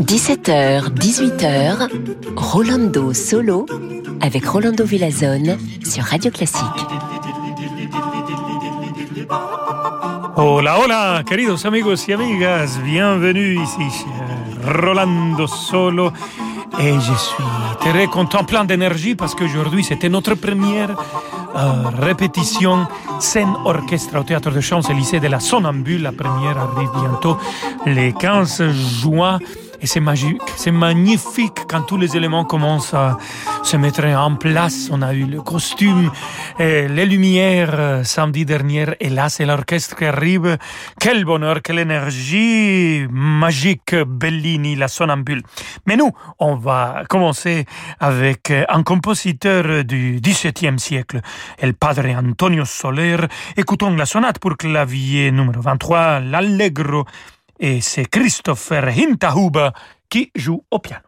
17h, 18h, Rolando Solo avec Rolando Villazone sur Radio Classique. Hola, hola, queridos amigos y amigas, bienvenue ici, Rolando Solo. Et je suis très content, plein d'énergie, parce qu'aujourd'hui c'était notre première euh, répétition scène orchestre au théâtre de Champs-Élysées de la Sonambule. La première arrive bientôt le 15 juin. Et c'est magique, c'est magnifique quand tous les éléments commencent à se mettre en place. On a eu le costume, et les lumières euh, samedi dernier, et là c'est l'orchestre qui arrive. Quel bonheur, quelle énergie magique, Bellini, la sonambule. Mais nous, on va commencer avec un compositeur du XVIIe siècle, el padre Antonio Soler. Écoutons la sonate pour clavier numéro 23, l'Allegro et c'est Christopher Hinterhuber qui joue au piano.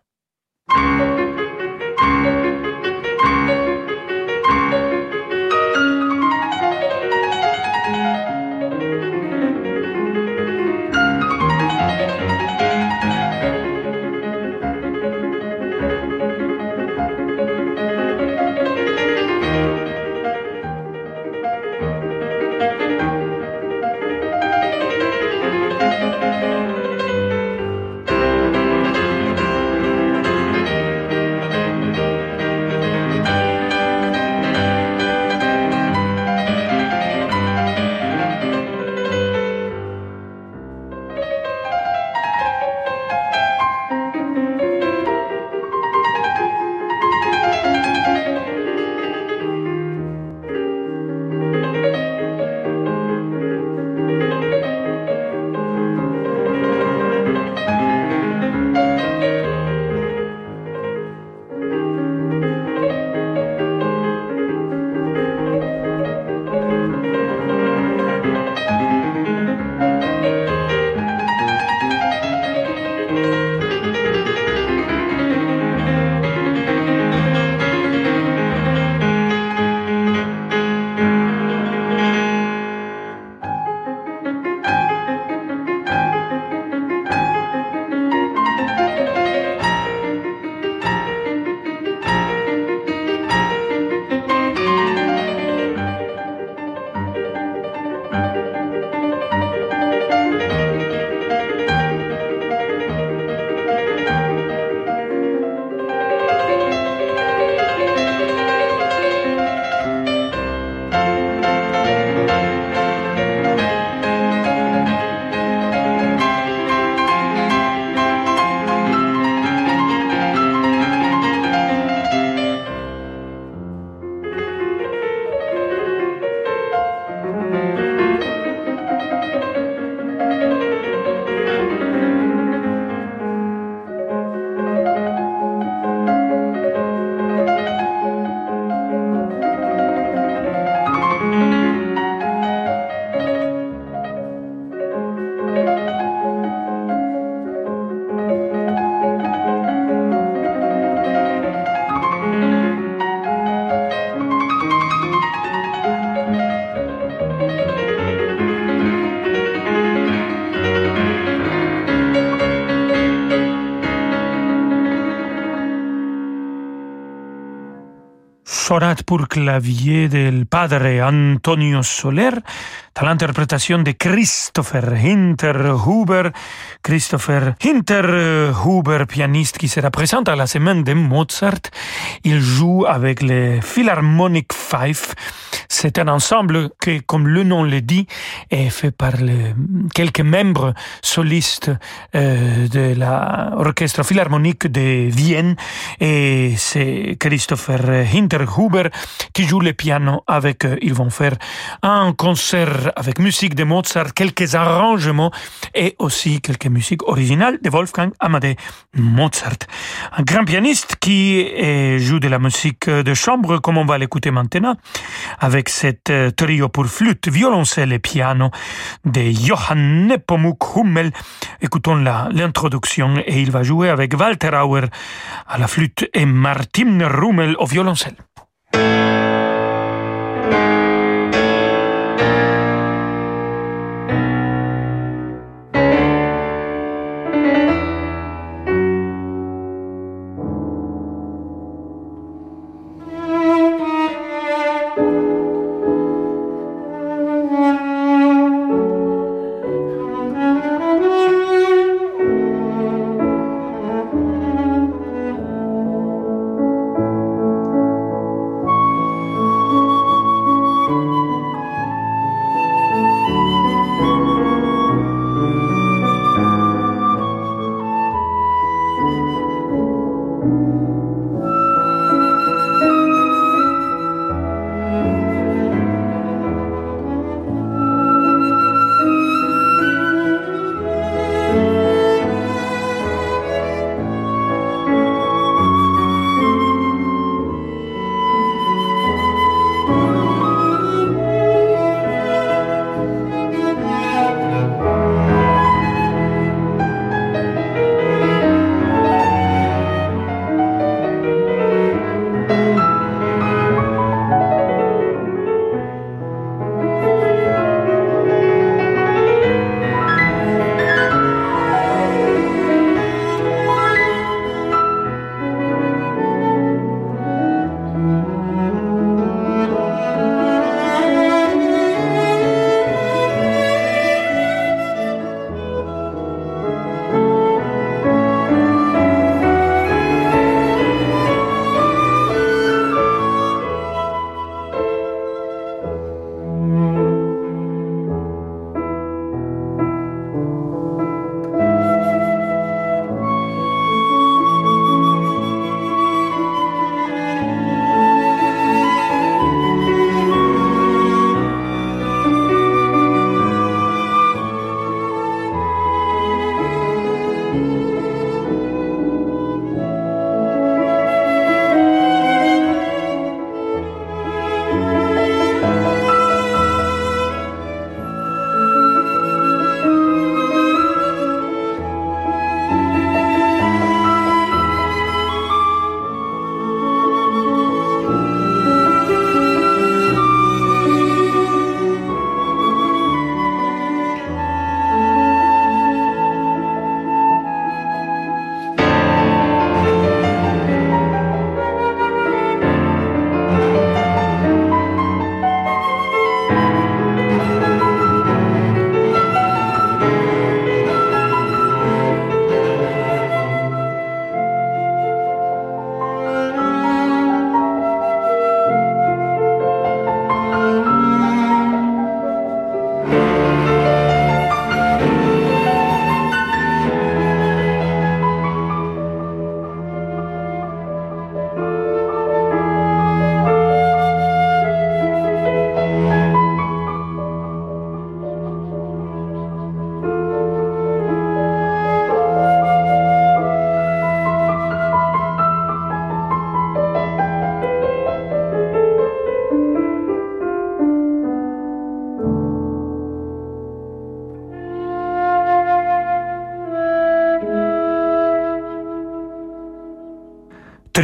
Sonate pour clavier del padre Antonio Soler, dans l'interprétation de Christopher Hinterhuber. Christopher Hinterhuber, pianiste qui sera présent à la semaine de Mozart. Il joue avec les Philharmonic Five. C'est un ensemble qui, comme le nom le dit, est fait par quelques membres solistes euh, de l'orchestre philharmonique de Vienne. Et c'est Christopher Hinterhuber qui joue le piano avec eux. Ils vont faire un concert avec musique de Mozart, quelques arrangements et aussi quelques musiques originales de Wolfgang Amadeus Mozart. Un grand pianiste qui joue de la musique de chambre, comme on va l'écouter maintenant, avec cet trio pour flûte, violoncelle et piano de Johann Nepomuk Hummel. Écoutons l'introduction et il va jouer avec Walter Auer à la flûte et Martin Rummel au violoncelle.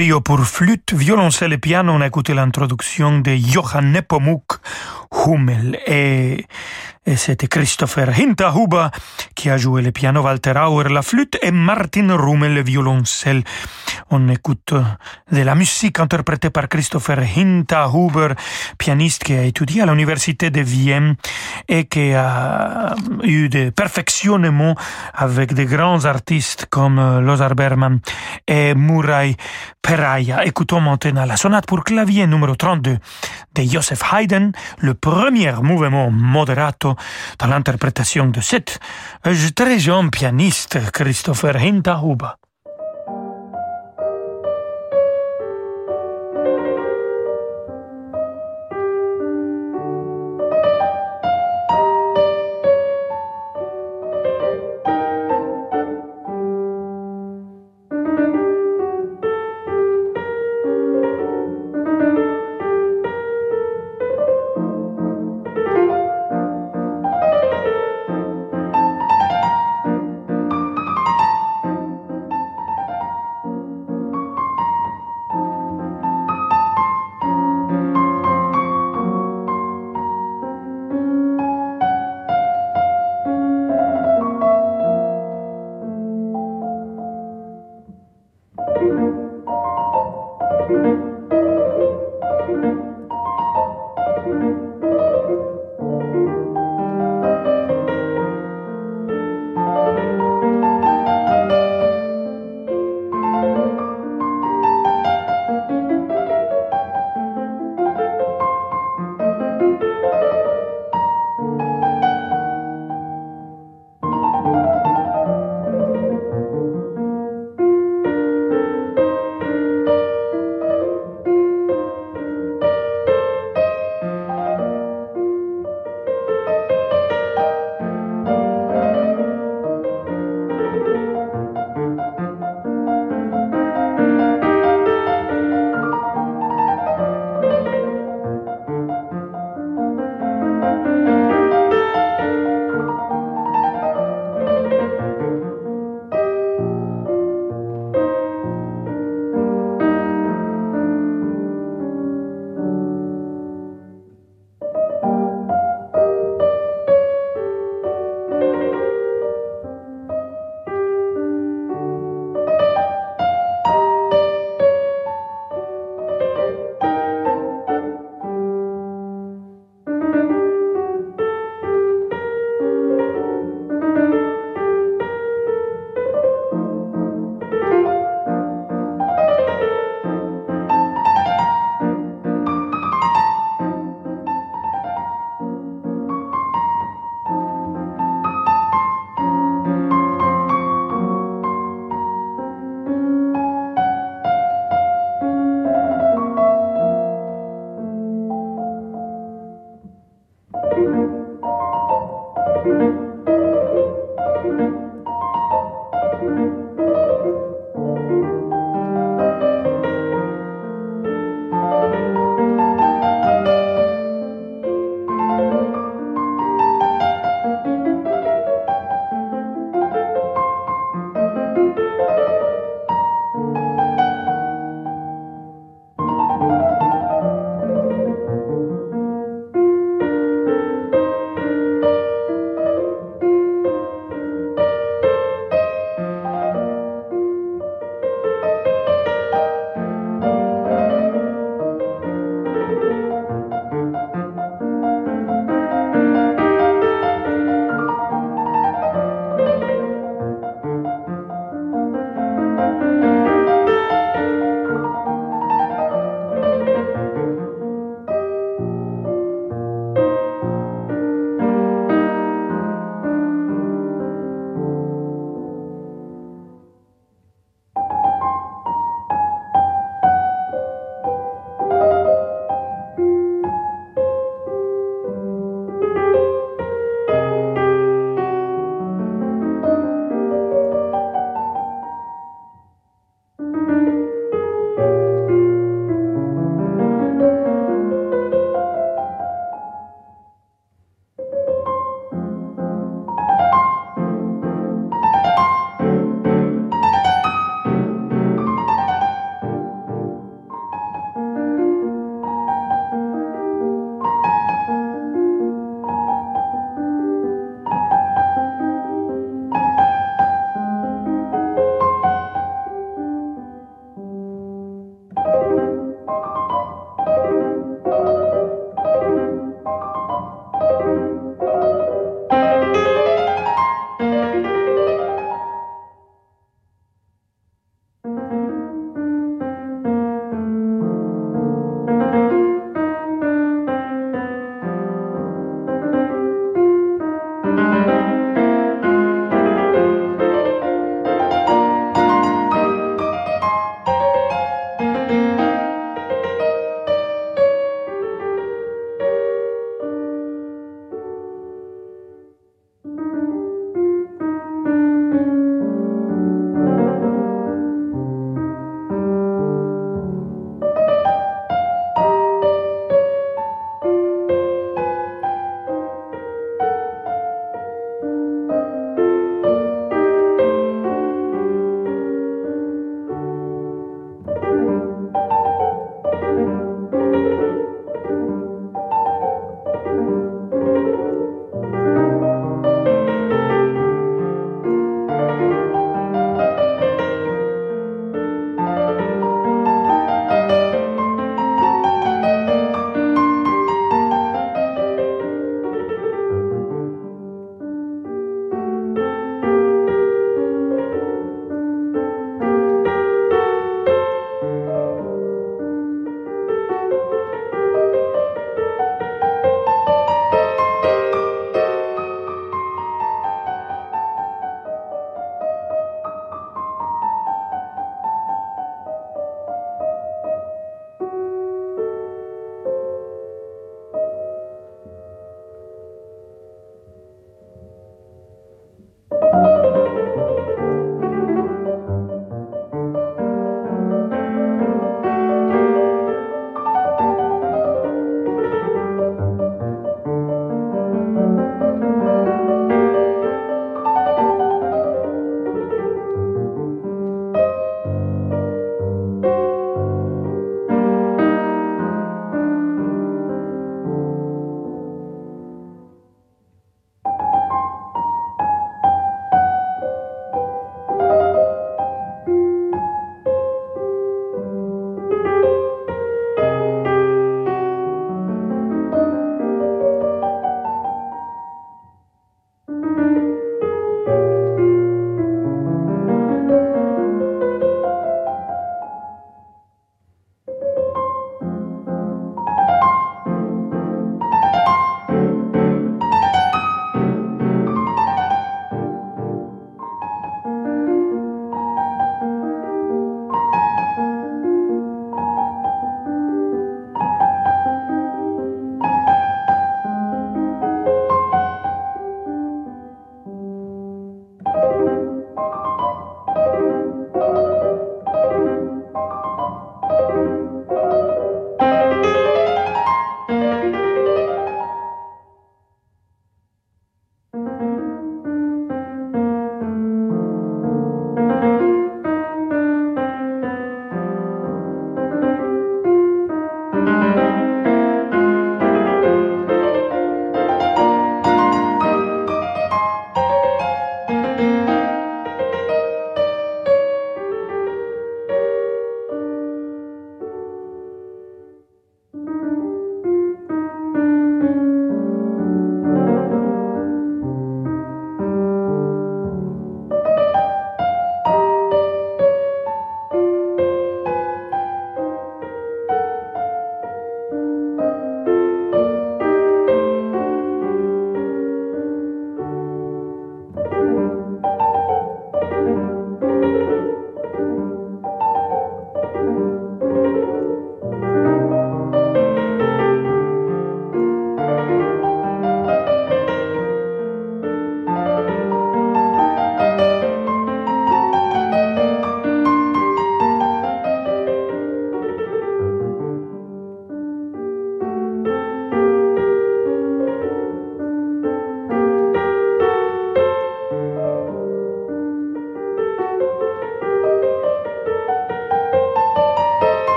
Trio pour flûte, violoncelle et piano, on a écouté l'introduction de Johann Nepomuk Hummel. Et, et c'était Christopher Hinterhuber qui a joué le piano, Walter Auer la flûte et Martin Rummel le violoncelle. On écoute de la musique interprétée par Christopher Hinterhuber, pianiste qui a étudié à l'université de Vienne et qui a eu des perfectionnements avec de grands artistes comme Lothar Berman et Murray Peraya. Écoutons maintenant la sonate pour clavier numéro 32 de Joseph Haydn, le premier mouvement moderato dans l'interprétation de cet très jeune pianiste Christopher Hinterhuber.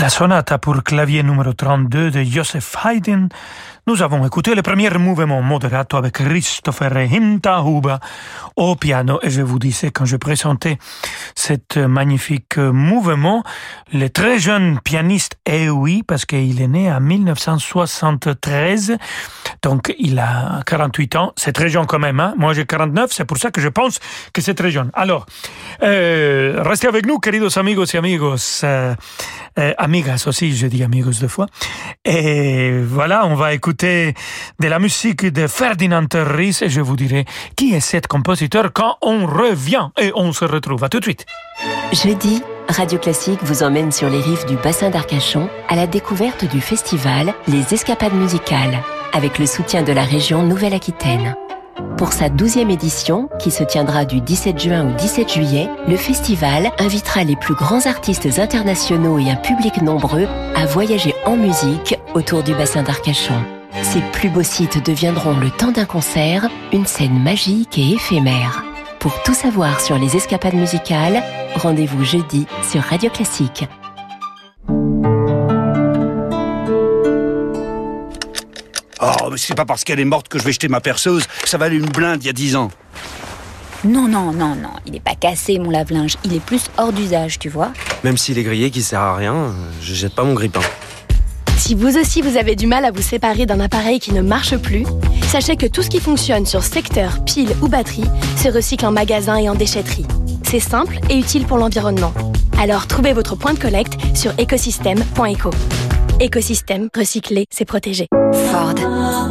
La sonate pour clavier numéro 32 de Joseph Haydn, nous avons écouté le premier mouvement moderato avec Christopher Hinterhuber au piano. Et je vous disais quand je présentais cet magnifique mouvement, le très jeune pianiste, et oui, parce qu'il est né en 1973, donc il a 48 ans, c'est très jeune quand même, hein? moi j'ai 49, c'est pour ça que je pense que c'est très jeune. Alors, euh, restez avec nous, queridos amigos et amigos, euh, euh, amigas aussi, je dis amigos deux fois, et voilà, on va écouter de la musique de Ferdinand Ries et je vous dirai qui est cet compositeur quand on revient et on se retrouve. À tout de suite. Jeudi, Radio Classique vous emmène sur les rives du bassin d'Arcachon à la découverte du festival Les Escapades musicales avec le soutien de la région Nouvelle-Aquitaine. Pour sa douzième édition, qui se tiendra du 17 juin au 17 juillet, le festival invitera les plus grands artistes internationaux et un public nombreux à voyager en musique autour du bassin d'Arcachon. Ces plus beaux sites deviendront le temps d'un concert, une scène magique et éphémère. Pour tout savoir sur les escapades musicales, rendez-vous jeudi sur Radio Classique. Oh, mais c'est pas parce qu'elle est morte que je vais jeter ma perceuse. Ça valait une blinde il y a dix ans. Non, non, non, non. Il est pas cassé, mon lave-linge. Il est plus hors d'usage, tu vois. Même s'il est grillé, qui sert à rien, je jette pas mon grippin. Si vous aussi vous avez du mal à vous séparer d'un appareil qui ne marche plus, sachez que tout ce qui fonctionne sur secteur, pile ou batterie se recycle en magasin et en déchetterie. C'est simple et utile pour l'environnement. Alors trouvez votre point de collecte sur écosystème.eco. Écosystème, recycler, c'est protéger. Ford.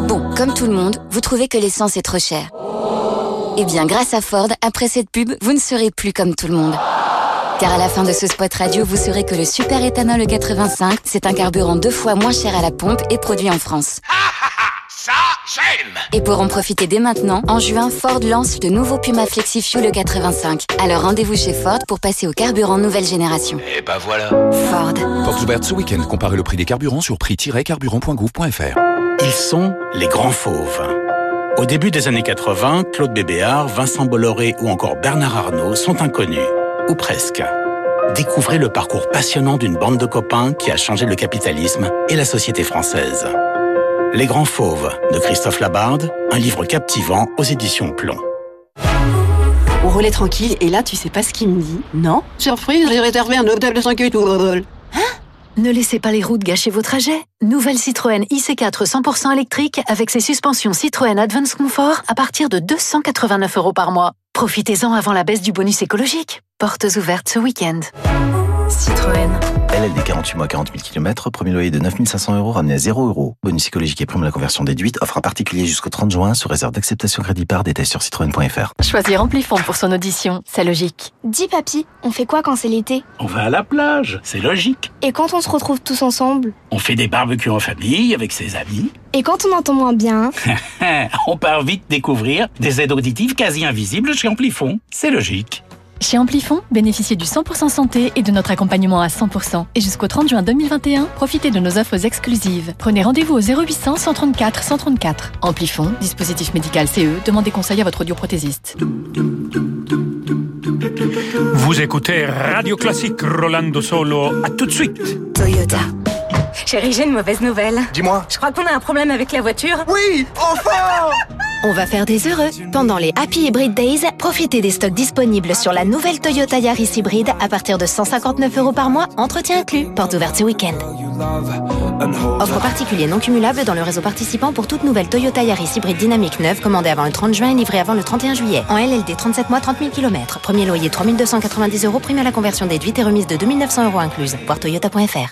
Bon, comme tout le monde, vous trouvez que l'essence est trop chère. Eh bien, grâce à Ford, après cette pub, vous ne serez plus comme tout le monde. Car à la fin de ce spot radio, vous saurez que le super éthanol 85, c'est un carburant deux fois moins cher à la pompe et produit en France. Ça, j'aime Et pour en profiter dès maintenant, en juin, Ford lance le nouveau Puma Flexi Fuel 85. Alors rendez-vous chez Ford pour passer au carburant nouvelle génération. Et bah voilà Ford. Portes ouvertes ce week-end. Comparez le prix des carburants sur prix-carburant.gouv.fr. Ils sont les grands fauves. Au début des années 80, Claude Bébéard, Vincent Bolloré ou encore Bernard Arnault sont inconnus. Ou presque. Découvrez le parcours passionnant d'une bande de copains qui a changé le capitalisme et la société française. Les Grands Fauves de Christophe Labarde, un livre captivant aux éditions Plomb. On roulait tranquille et là tu sais pas ce qu'il me dit, non? Surprise, j'ai réservé un hôtel de 5 étoiles. Hein? Ne laissez pas les routes gâcher vos trajets. Nouvelle Citroën IC4 100% électrique avec ses suspensions Citroën Advance Comfort à partir de 289 euros par mois. Profitez-en avant la baisse du bonus écologique. Portes ouvertes ce week-end. Citroën. LLD 48 mois 40 000 km, premier loyer de 9500 euros ramené à 0 euros. Bonus écologique et prime à la conversion déduite, offre à particulier jusqu'au 30 juin sous réserve d'acceptation crédit par détail sur citroën.fr. Choisir Amplifon pour son audition, c'est logique. Dis papy, on fait quoi quand c'est l'été? On va à la plage, c'est logique. Et quand on se retrouve tous ensemble? On fait des barbecues en famille avec ses amis. Et quand on entend moins bien? On part vite découvrir des aides auditives quasi invisibles chez Amplifon. C'est logique. Chez Amplifon, bénéficiez du 100% santé et de notre accompagnement à 100%. Et jusqu'au 30 juin 2021, profitez de nos offres exclusives. Prenez rendez-vous au 0800 134 134. Amplifon, dispositif médical CE, demandez conseil à votre audioprothésiste. Vous écoutez Radio Classique Rolando Solo. À tout de suite. Toyota. Chérie, j'ai une mauvaise nouvelle. Dis-moi. Je crois qu'on a un problème avec la voiture. Oui, enfin On va faire des heureux. Pendant les Happy Hybrid Days, profitez des stocks disponibles sur la nouvelle Toyota Yaris hybride à partir de 159 euros par mois, entretien inclus. Porte ouverte ce week-end. Offre particulier non cumulable dans le réseau participant pour toute nouvelle Toyota Yaris hybride dynamique neuve commandée avant le 30 juin et livrée avant le 31 juillet. En LLD 37 mois, 30 000 km. Premier loyer 3290 euros, prime à la conversion déduite et remise de 2900 euros incluse. Voir toyota.fr.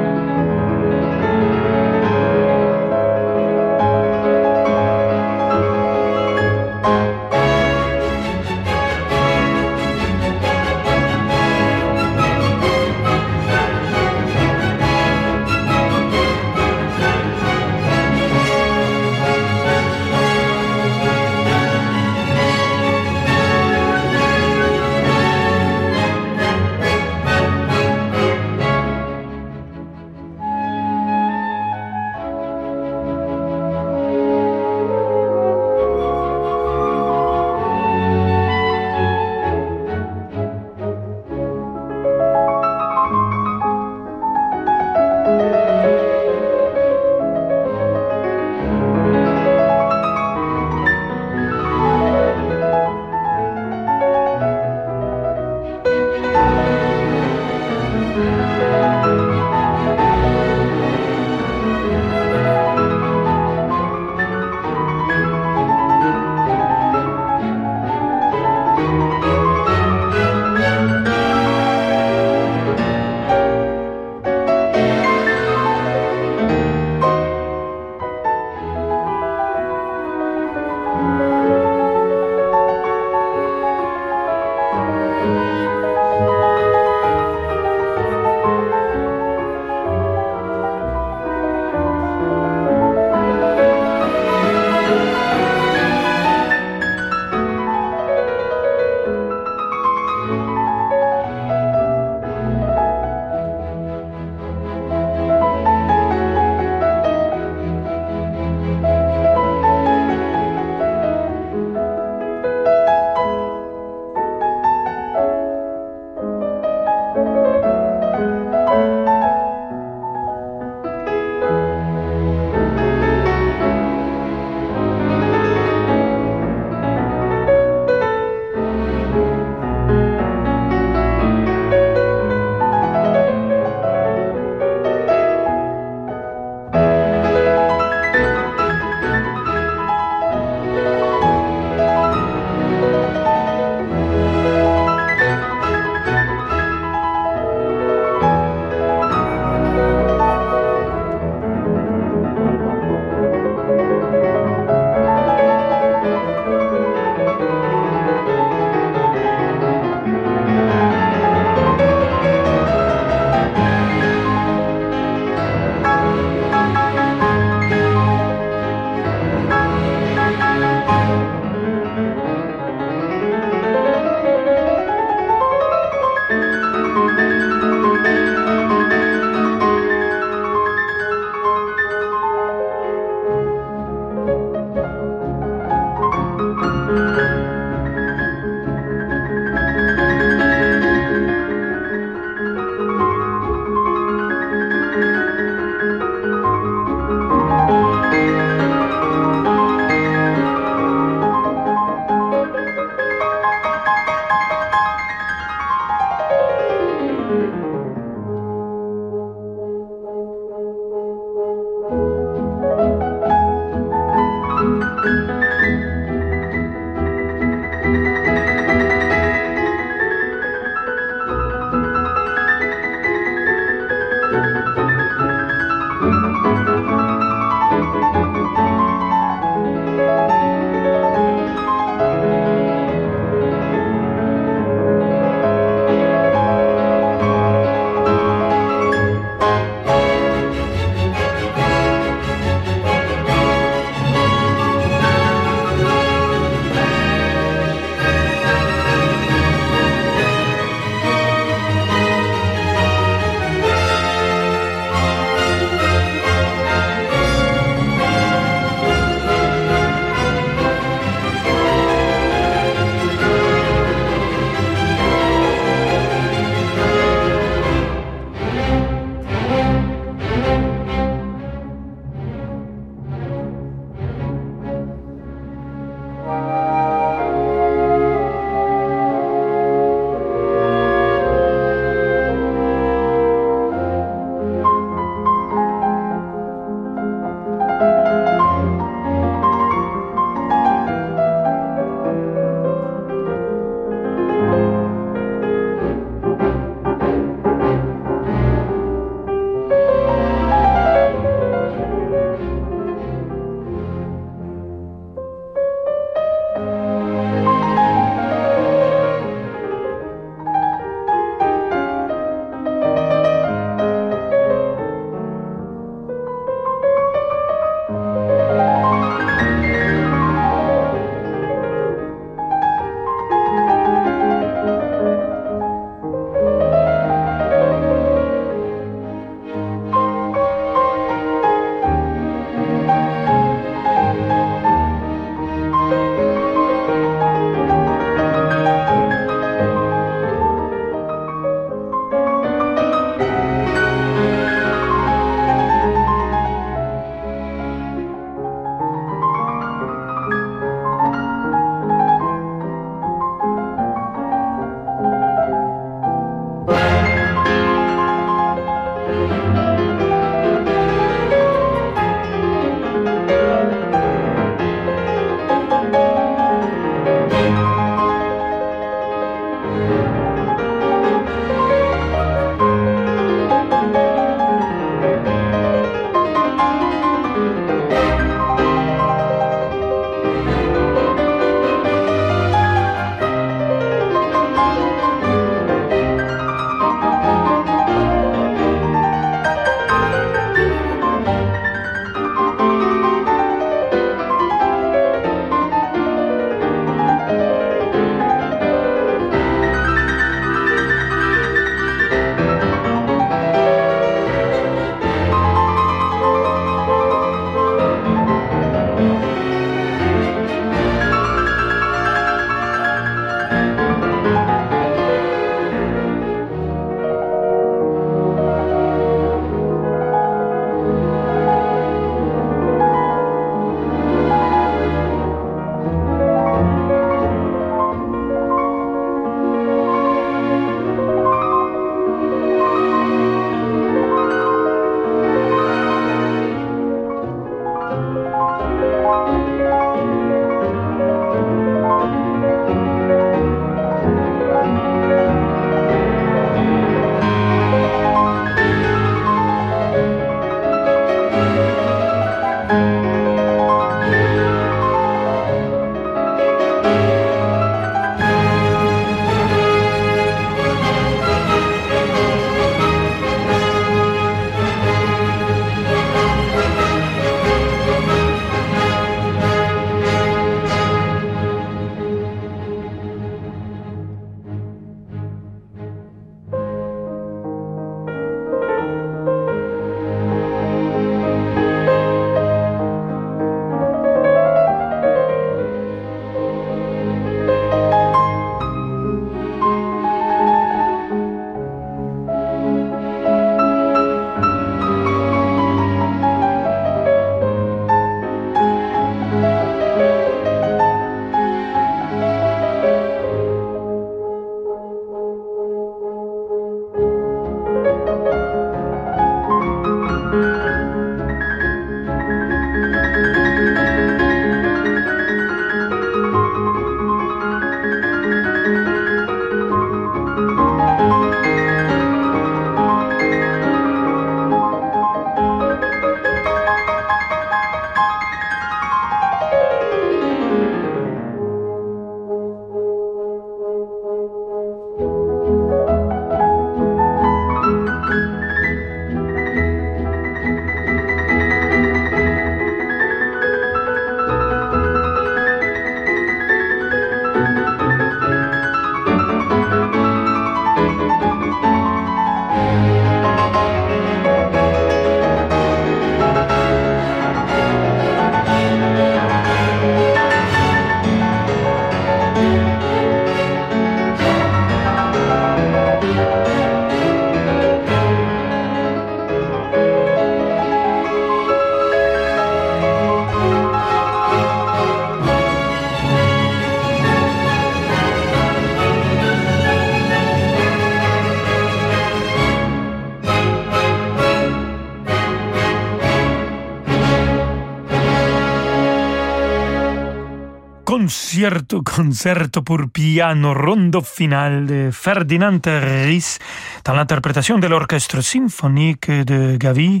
Concierto, concerto pour piano rondo final de Ferdinand Ries dans l'interprétation de l'orchestre symphonique de Gavi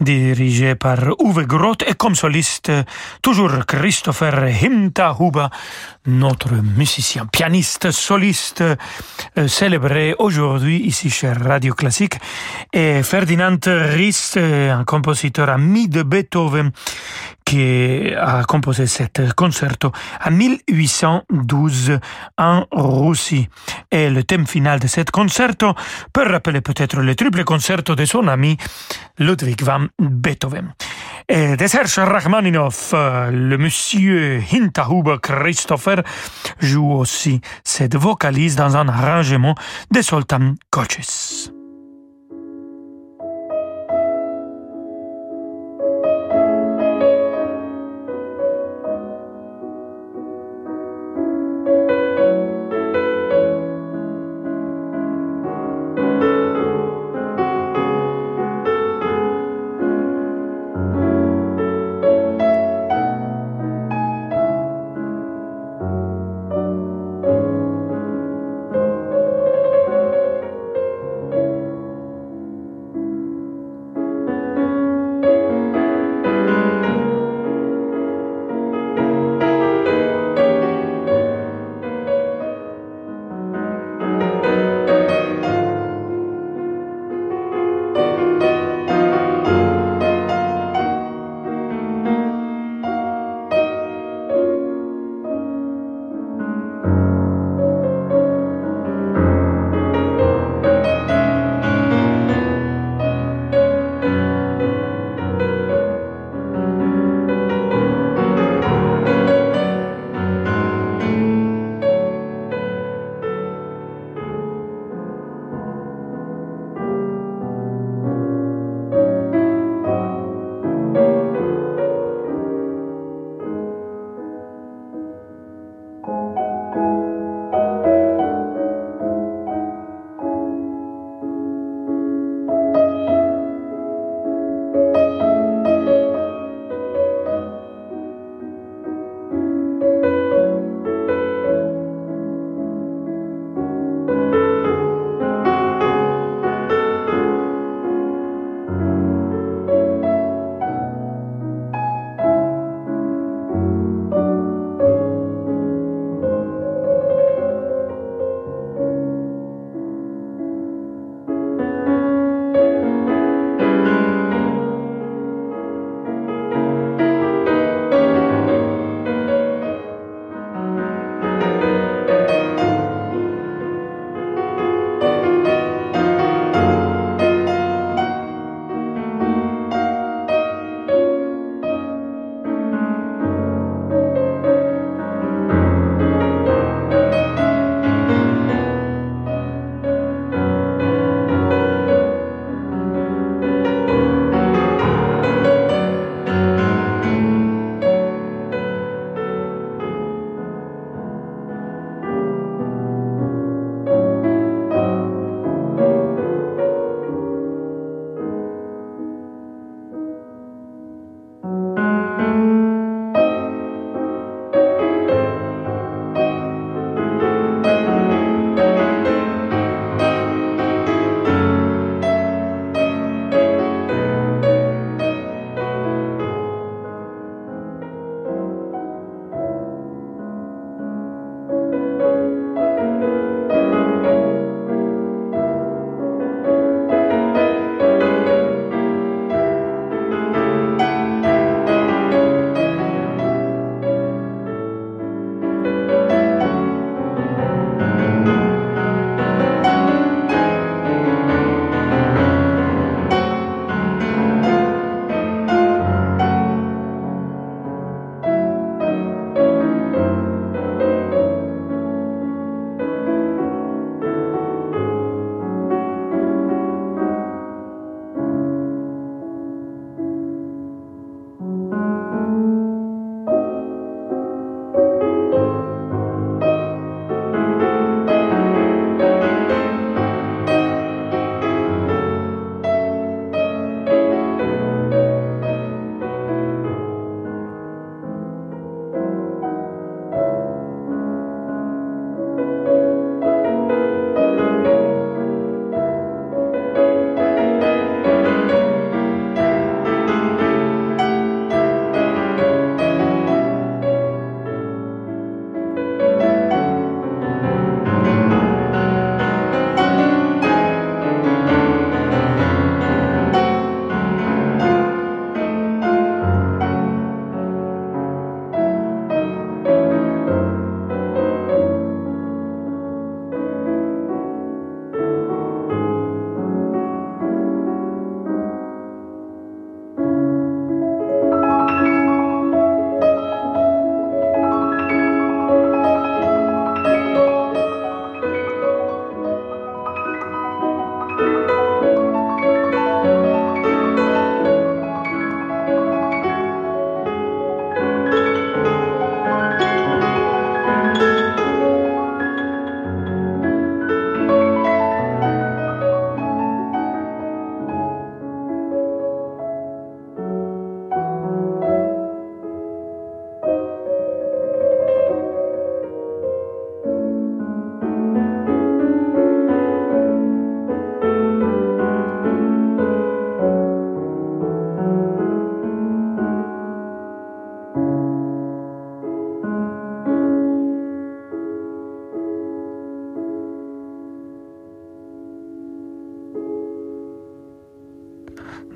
dirigé par Uwe Groth et comme soliste toujours Christopher Himtahuba, notre musicien, pianiste, soliste euh, célébré aujourd'hui ici chez Radio Classique. Et Ferdinand Ries, un compositeur ami de Beethoven qui a composé cet concerto en 1812 en Russie. Et le thème final de cet concerto peut rappeler peut-être le triple concerto de son ami Ludwig van Beethoven. Et de Serge Rachmaninoff, le monsieur Hinterhuber Christopher joue aussi cette vocalise dans un arrangement de Sultan Coaches.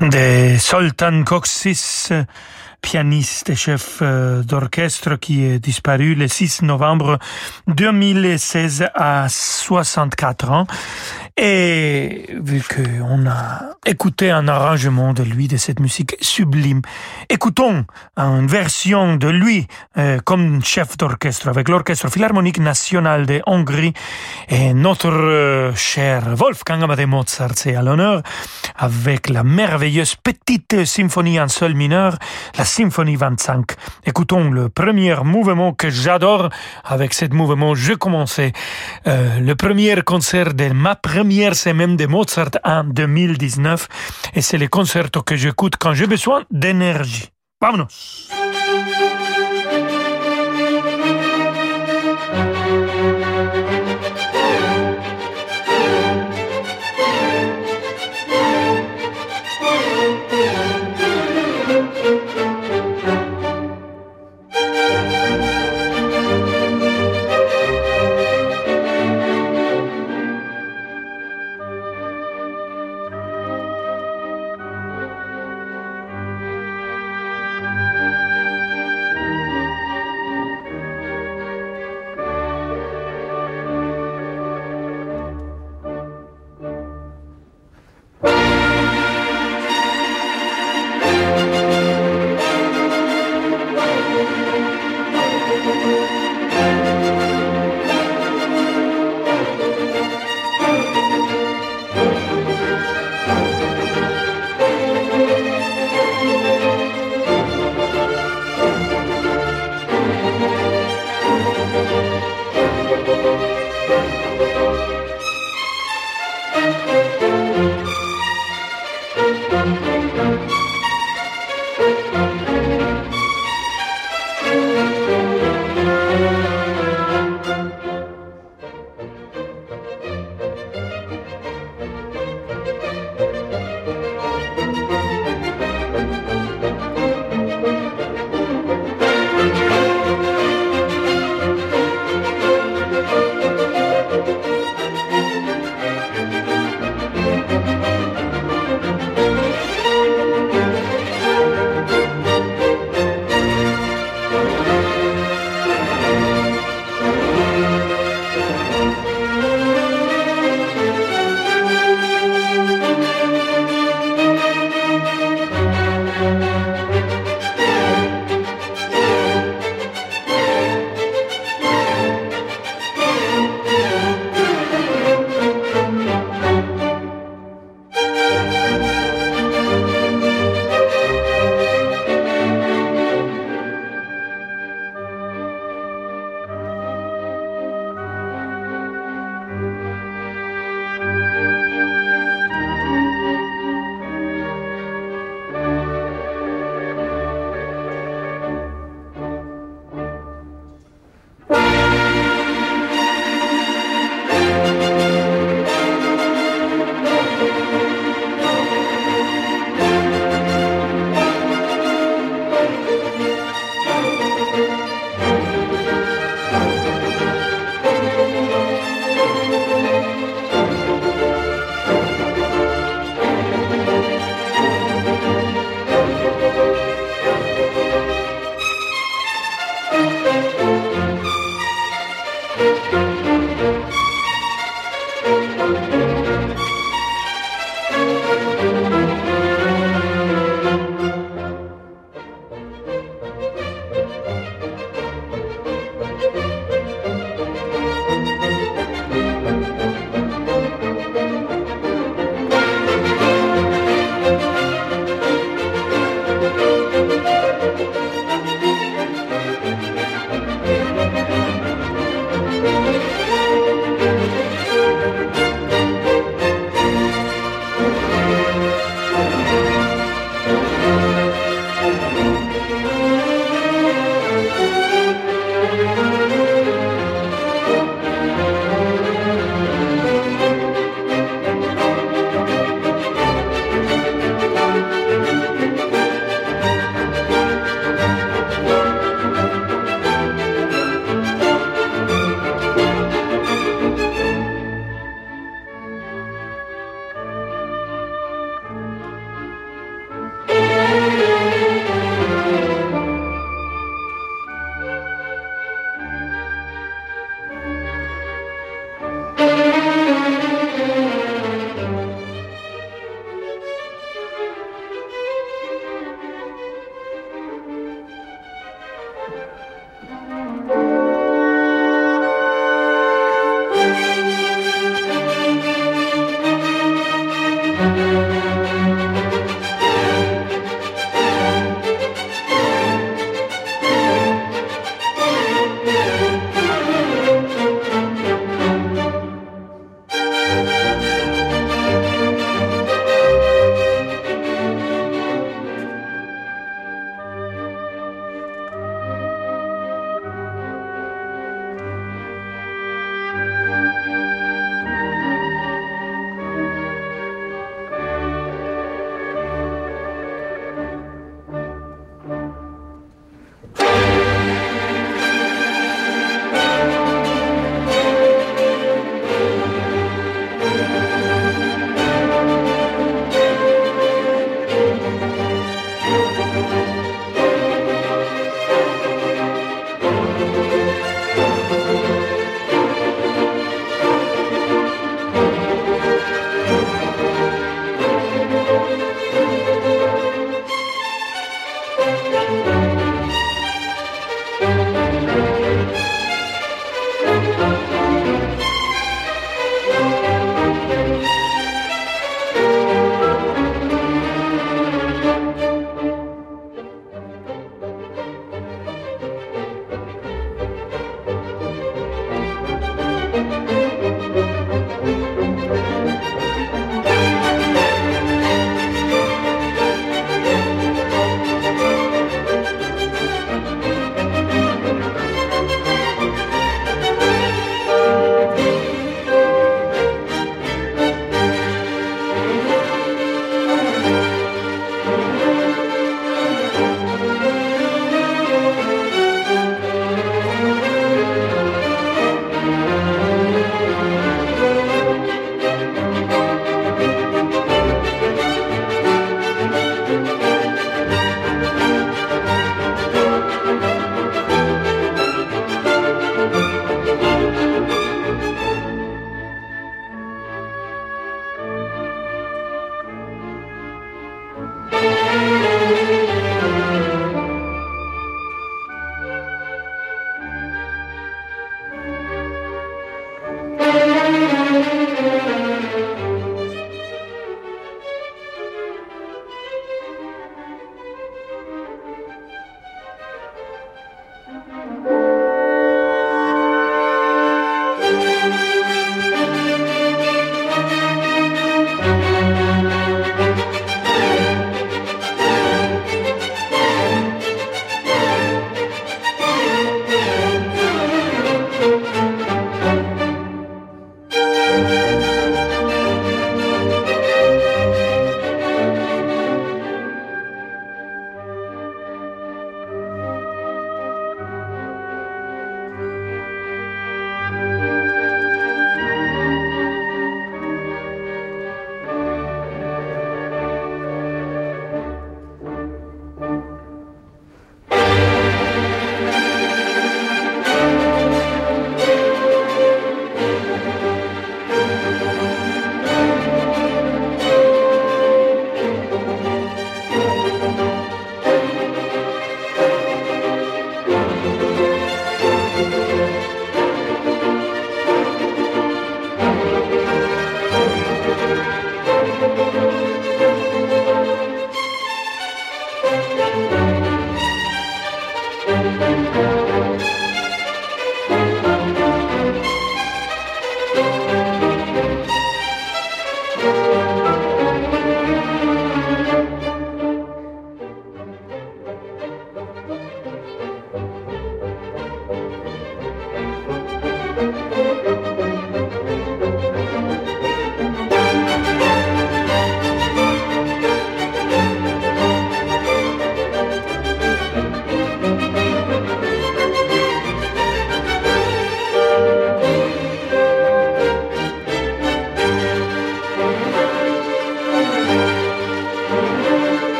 De Soltan Koksis, pianiste et chef euh, d'orchestre qui est disparu le 6 novembre 2016 à 64 ans. Et vu qu'on a écouté un arrangement de lui, de cette musique sublime, écoutons une version de lui euh, comme chef d'orchestre avec l'Orchestre Philharmonique National de Hongrie et notre euh, cher Wolfgang Amadeus Mozart, c'est à l'honneur avec la merveilleuse petite symphonie en sol mineur, la symphonie 25. Écoutons le premier mouvement que j'adore. Avec ce mouvement, je commençais euh, le premier concert de ma première semaine de Mozart en 2019 et c'est le concerto que j'écoute quand j'ai besoin d'énergie. Vamonos!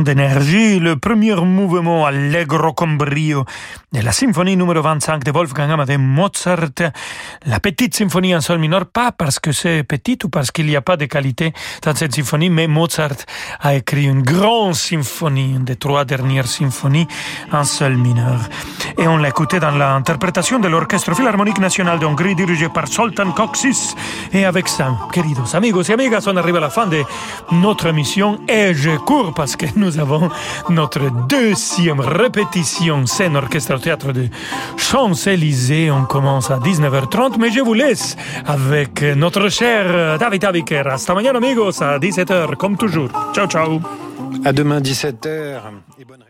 D'énergie, le premier mouvement allegro con brio la symphonie numéro 25 de Wolfgang Amadeus Mozart. La petite symphonie en sol mineur, pas parce que c'est petite ou parce qu'il n'y a pas de qualité dans cette symphonie, mais Mozart a écrit une grande symphonie, une des trois dernières symphonies en sol mineur. Et on l'a écouté dans l'interprétation de l'Orchestre Philharmonique National de Hongrie dirigé par Sultan Koksis. Et avec ça, queridos amigos et amigas, on arrive à la fin de notre émission et je cours parce que nous avons notre deuxième répétition scène orchestre théâtre de Champs-Élysées. On commence à 19h30, mais je vous laisse avec notre cher David Abiker. Hasta mañana, amigos, à 17h, comme toujours. Ciao, ciao. À demain, 17h. Et bonne